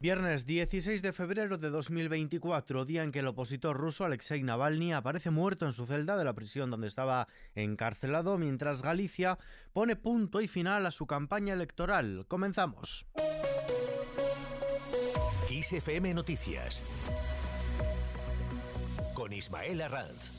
Viernes 16 de febrero de 2024, día en que el opositor ruso Alexei Navalny aparece muerto en su celda de la prisión donde estaba encarcelado, mientras Galicia pone punto y final a su campaña electoral. Comenzamos. XFM Noticias con Ismael Arranz.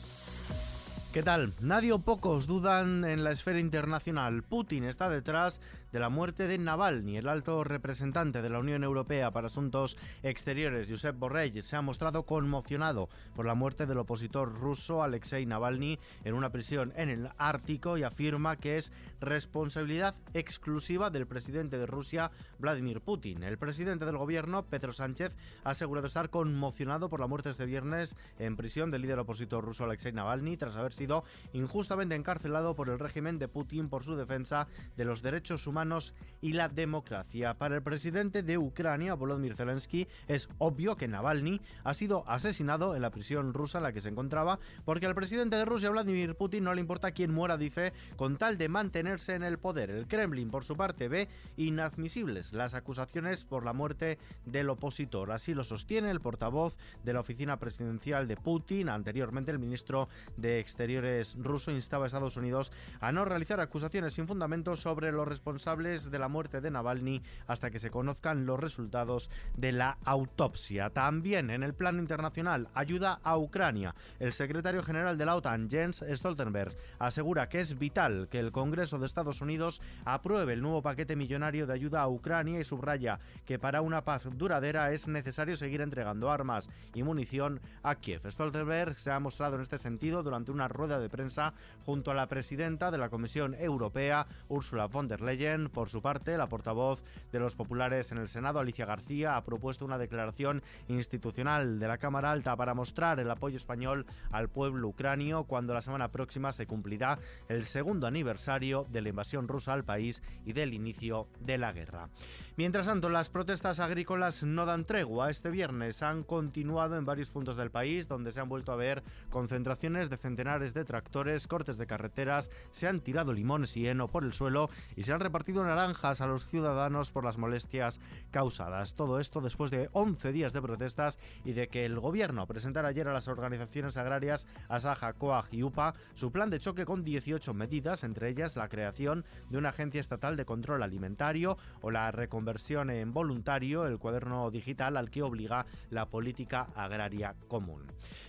¿Qué tal? Nadie o pocos dudan en la esfera internacional. Putin está detrás de la muerte de Navalny. El alto representante de la Unión Europea para Asuntos Exteriores, Josep Borrell, se ha mostrado conmocionado por la muerte del opositor ruso Alexei Navalny en una prisión en el Ártico y afirma que es responsabilidad exclusiva del presidente de Rusia, Vladimir Putin. El presidente del gobierno, Pedro Sánchez, ha asegurado estar conmocionado por la muerte este viernes en prisión del líder opositor ruso Alexei Navalny tras haber sido injustamente encarcelado por el régimen de Putin por su defensa de los derechos humanos y la democracia. Para el presidente de Ucrania, Volodymyr Zelensky, es obvio que Navalny ha sido asesinado en la prisión rusa en la que se encontraba porque al presidente de Rusia, Vladimir Putin, no le importa quién muera, dice, con tal de mantenerse en el poder. El Kremlin, por su parte, ve inadmisibles las acusaciones por la muerte del opositor. Así lo sostiene el portavoz de la oficina presidencial de Putin, anteriormente el ministro de Exteriores ruso instaba a Estados Unidos a no realizar acusaciones sin fundamento sobre los responsables de la muerte de Navalny hasta que se conozcan los resultados de la autopsia. También en el plano internacional, ayuda a Ucrania. El secretario general de la OTAN, Jens Stoltenberg, asegura que es vital que el Congreso de Estados Unidos apruebe el nuevo paquete millonario de ayuda a Ucrania y subraya que para una paz duradera es necesario seguir entregando armas y munición a Kiev. Stoltenberg se ha mostrado en este sentido durante una rueda de prensa junto a la presidenta de la Comisión Europea, Ursula von der Leyen. Por su parte, la portavoz de los populares en el Senado, Alicia García, ha propuesto una declaración institucional de la Cámara Alta para mostrar el apoyo español al pueblo ucranio cuando la semana próxima se cumplirá el segundo aniversario de la invasión rusa al país y del inicio de la guerra. Mientras tanto, las protestas agrícolas no dan tregua. Este viernes han continuado en varios puntos del país donde se han vuelto a ver concentraciones de centenares de tractores, cortes de carreteras, se han tirado limones y heno por el suelo y se han repartido naranjas a los ciudadanos por las molestias causadas. Todo esto después de 11 días de protestas y de que el gobierno presentara ayer a las organizaciones agrarias Asaja, Coag y UPA su plan de choque con 18 medidas, entre ellas la creación de una agencia estatal de control alimentario o la reconversión en voluntario, el cuaderno digital al que obliga la política agraria común.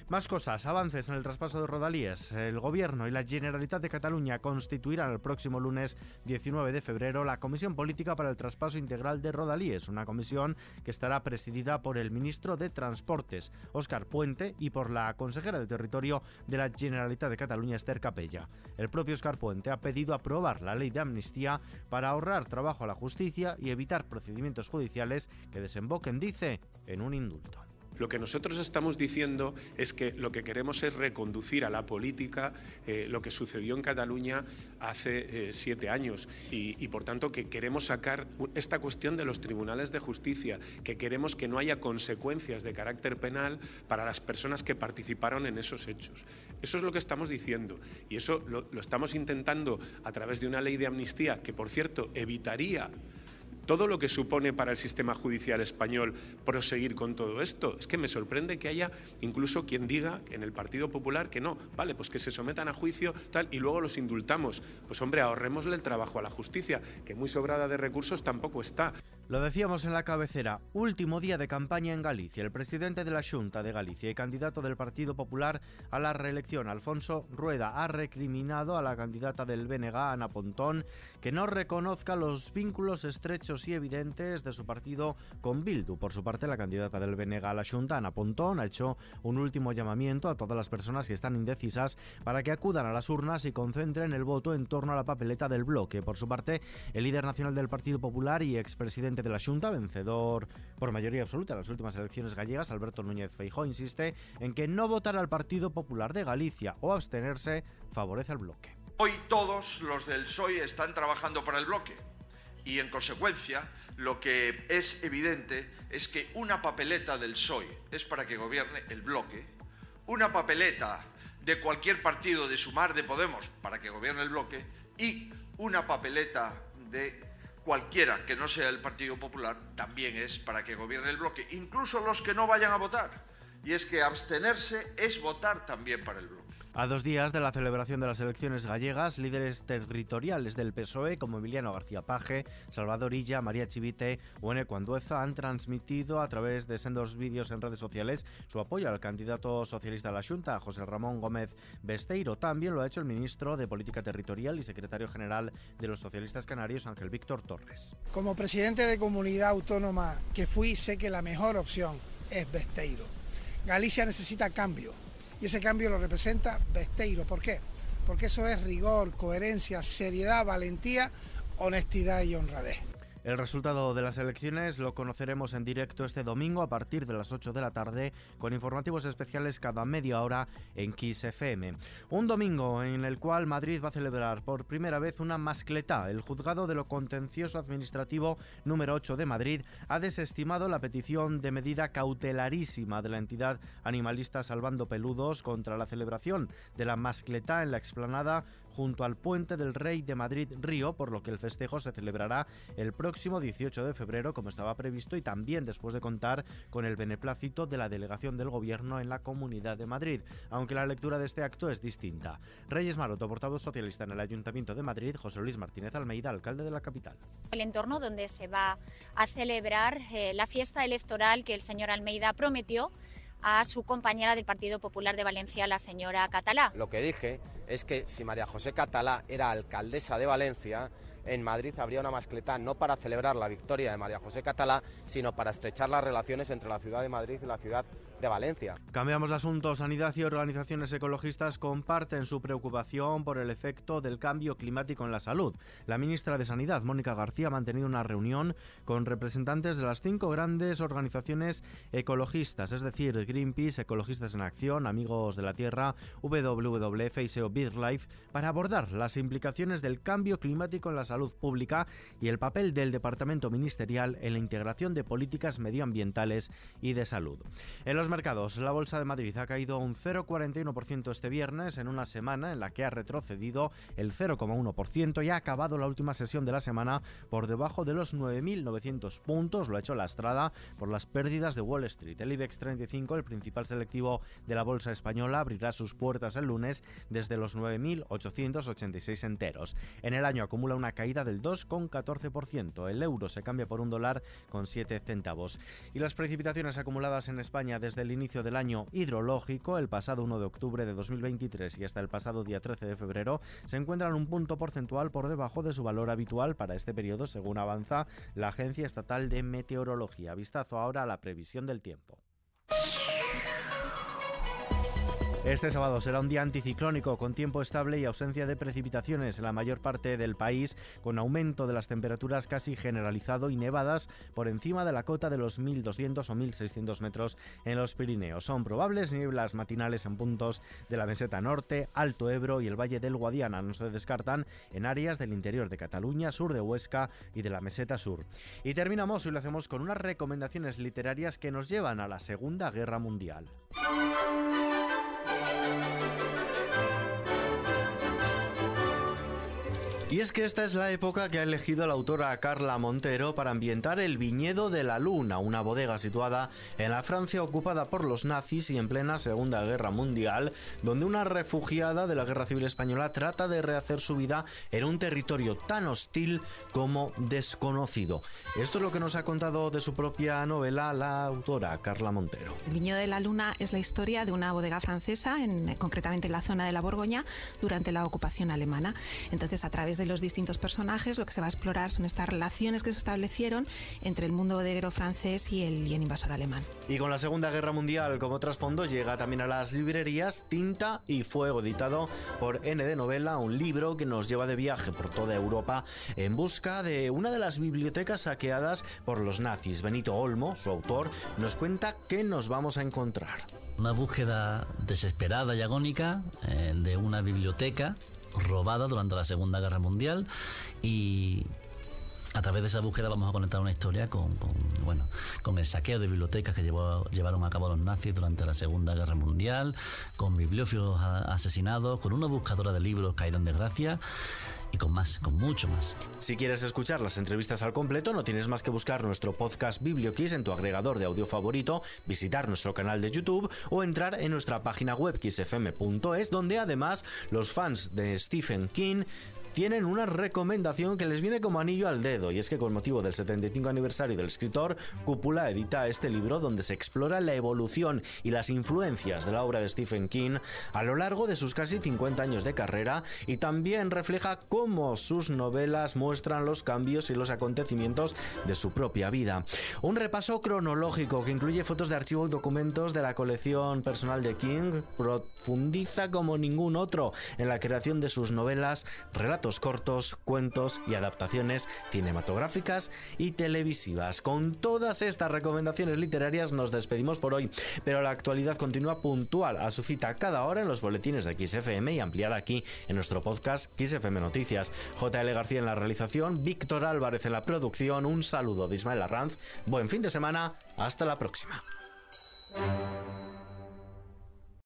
Más cosas, avances en el traspaso de Rodalíes el Gobierno y la Generalitat de Cataluña constituirán el próximo lunes 19 de febrero la Comisión Política para el Traspaso Integral de Rodalíes, una comisión que estará presidida por el ministro de Transportes, Óscar Puente, y por la consejera de Territorio de la Generalitat de Cataluña, Esther Capella. El propio Óscar Puente ha pedido aprobar la ley de amnistía para ahorrar trabajo a la justicia y evitar procedimientos judiciales que desemboquen, dice, en un indulto. Lo que nosotros estamos diciendo es que lo que queremos es reconducir a la política eh, lo que sucedió en Cataluña hace eh, siete años y, por tanto que queremos sacar esta cuestión de los tribunales de justicia, que queremos que no haya consecuencias de carácter penal para las personas que participaron en esos hechos. Eso es lo que estamos diciendo y eso lo estamos intentando a través de una ley de amnistía que, por cierto, evitaría todo lo que supone para el sistema judicial español proseguir con todo esto. Es que me sorprende que haya incluso quien diga en el Partido Popular que no, vale, pues que se sometan a juicio tal y luego los indultamos. Pues hombre, ahorrémosle el trabajo a la justicia, que muy sobrada de recursos tampoco está. Lo decíamos en la cabecera, último día de campaña en Galicia. El presidente de la Junta de Galicia y candidato del Partido Popular a la reelección, Alfonso Rueda, ha recriminado a la candidata del BNG, Ana Pontón, que no reconozca los vínculos estrechos y evidentes de su partido con Bildu. Por su parte, la candidata del BNG a la Junta, Ana Pontón, ha hecho un último llamamiento a todas las personas que están indecisas para que acudan a las urnas y concentren el voto en torno a la papeleta del bloque. Por su parte, el líder nacional del Partido Popular y expresidente de la Junta, vencedor por mayoría absoluta en las últimas elecciones gallegas, Alberto Núñez Feijó, insiste en que no votar al Partido Popular de Galicia o abstenerse favorece al bloque. Hoy todos los del PSOE están trabajando para el bloque y en consecuencia lo que es evidente es que una papeleta del PSOE es para que gobierne el bloque, una papeleta de cualquier partido de Sumar de Podemos para que gobierne el bloque y una papeleta de cualquiera que no sea el Partido Popular también es para que gobierne el bloque, incluso los que no vayan a votar. Y es que abstenerse es votar también para el bloque. A dos días de la celebración de las elecciones gallegas, líderes territoriales del PSOE como Emiliano García Paje, Salvador Illa, María Chivite o Ene Cuandueza han transmitido a través de sendos vídeos en redes sociales su apoyo al candidato socialista a la Junta, José Ramón Gómez Besteiro. También lo ha hecho el ministro de Política Territorial y secretario general de los socialistas canarios, Ángel Víctor Torres. Como presidente de comunidad autónoma que fui, sé que la mejor opción es Besteiro. Galicia necesita cambio y ese cambio lo representa Besteiro. ¿Por qué? Porque eso es rigor, coherencia, seriedad, valentía, honestidad y honradez. El resultado de las elecciones lo conoceremos en directo este domingo a partir de las 8 de la tarde con informativos especiales cada media hora en Kiss FM. Un domingo en el cual Madrid va a celebrar por primera vez una mascleta. El juzgado de lo contencioso administrativo número 8 de Madrid ha desestimado la petición de medida cautelarísima de la entidad animalista Salvando Peludos contra la celebración de la mascleta en la explanada junto al Puente del Rey de Madrid Río, por lo que el festejo se celebrará el próximo 18 de febrero, como estaba previsto, y también después de contar con el beneplácito de la delegación del Gobierno en la Comunidad de Madrid, aunque la lectura de este acto es distinta. Reyes Maroto, portavoz socialista en el Ayuntamiento de Madrid, José Luis Martínez Almeida, alcalde de la capital. El entorno donde se va a celebrar eh, la fiesta electoral que el señor Almeida prometió a su compañera del Partido Popular de Valencia, la señora Catalá. Lo que dije es que si María José Catalá era alcaldesa de Valencia, en Madrid habría una mascleta no para celebrar la victoria de María José Catalá, sino para estrechar las relaciones entre la ciudad de Madrid y la ciudad de Valencia. Cambiamos de asunto. Sanidad y organizaciones ecologistas comparten su preocupación por el efecto del cambio climático en la salud. La ministra de Sanidad, Mónica García, ha mantenido una reunión con representantes de las cinco grandes organizaciones ecologistas, es decir, Greenpeace, Ecologistas en Acción, Amigos de la Tierra, WWF y SEO BirdLife, para abordar las implicaciones del cambio climático en la salud pública y el papel del Departamento Ministerial en la integración de políticas medioambientales y de salud. En los mercados, la Bolsa de Madrid ha caído un 0,41% este viernes en una semana en la que ha retrocedido el 0,1% y ha acabado la última sesión de la semana por debajo de los 9.900 puntos. Lo ha hecho lastrada por las pérdidas de Wall Street. El IBEX 35, el principal selectivo de la Bolsa española, abrirá sus puertas el lunes desde los 9.886 enteros. En el año acumula una caída del 2,14%. El euro se cambia por un dólar con 7 centavos. Y las precipitaciones acumuladas en España desde el inicio del año hidrológico, el pasado 1 de octubre de 2023 y hasta el pasado día 13 de febrero, se encuentran un punto porcentual por debajo de su valor habitual para este periodo, según avanza la Agencia Estatal de Meteorología. Vistazo ahora a la previsión del tiempo. Este sábado será un día anticiclónico con tiempo estable y ausencia de precipitaciones en la mayor parte del país, con aumento de las temperaturas casi generalizado y nevadas por encima de la cota de los 1.200 o 1.600 metros en los Pirineos. Son probables nieblas matinales en puntos de la meseta norte, Alto Ebro y el Valle del Guadiana. No se descartan en áreas del interior de Cataluña, sur de Huesca y de la meseta sur. Y terminamos y lo hacemos con unas recomendaciones literarias que nos llevan a la Segunda Guerra Mundial. Y es que esta es la época que ha elegido la autora Carla Montero para ambientar el Viñedo de la Luna, una bodega situada en la Francia ocupada por los nazis y en plena Segunda Guerra Mundial, donde una refugiada de la Guerra Civil Española trata de rehacer su vida en un territorio tan hostil como desconocido. Esto es lo que nos ha contado de su propia novela la autora Carla Montero. El Viñedo de la Luna es la historia de una bodega francesa, en, concretamente en la zona de la Borgoña, durante la ocupación alemana. Entonces, a través de los distintos personajes, lo que se va a explorar son estas relaciones que se establecieron entre el mundo bodeguero francés y el, y el invasor alemán. Y con la Segunda Guerra Mundial como trasfondo llega también a las librerías Tinta y Fuego, editado por N de Novela, un libro que nos lleva de viaje por toda Europa en busca de una de las bibliotecas saqueadas por los nazis. Benito Olmo, su autor, nos cuenta qué nos vamos a encontrar. Una búsqueda desesperada y agónica eh, de una biblioteca robada durante la Segunda Guerra Mundial y a través de esa búsqueda vamos a conectar una historia con, bueno, con el saqueo de bibliotecas que llevó, llevaron a cabo los nazis durante la Segunda Guerra Mundial, con bibliófilos asesinados, con una buscadora de libros caída en desgracia y con más, con mucho más. Si quieres escuchar las entrevistas al completo, no tienes más que buscar nuestro podcast BiblioKiss en tu agregador de audio favorito, visitar nuestro canal de YouTube o entrar en nuestra página web kissfm.es, donde además los fans de Stephen King tienen una recomendación que les viene como anillo al dedo, y es que con motivo del 75 aniversario del escritor, Cúpula edita este libro donde se explora la evolución y las influencias de la obra de Stephen King a lo largo de sus casi 50 años de carrera y también refleja cómo sus novelas muestran los cambios y los acontecimientos de su propia vida. Un repaso cronológico que incluye fotos de archivo y documentos de la colección personal de King profundiza como ningún otro en la creación de sus novelas, relatos cortos, cuentos y adaptaciones cinematográficas y televisivas. Con todas estas recomendaciones literarias nos despedimos por hoy, pero la actualidad continúa puntual a su cita cada hora en los boletines de XFM y ampliada aquí en nuestro podcast XFM Noticias. JL García en la realización, Víctor Álvarez en la producción, un saludo de Ismael Arranz, buen fin de semana, hasta la próxima.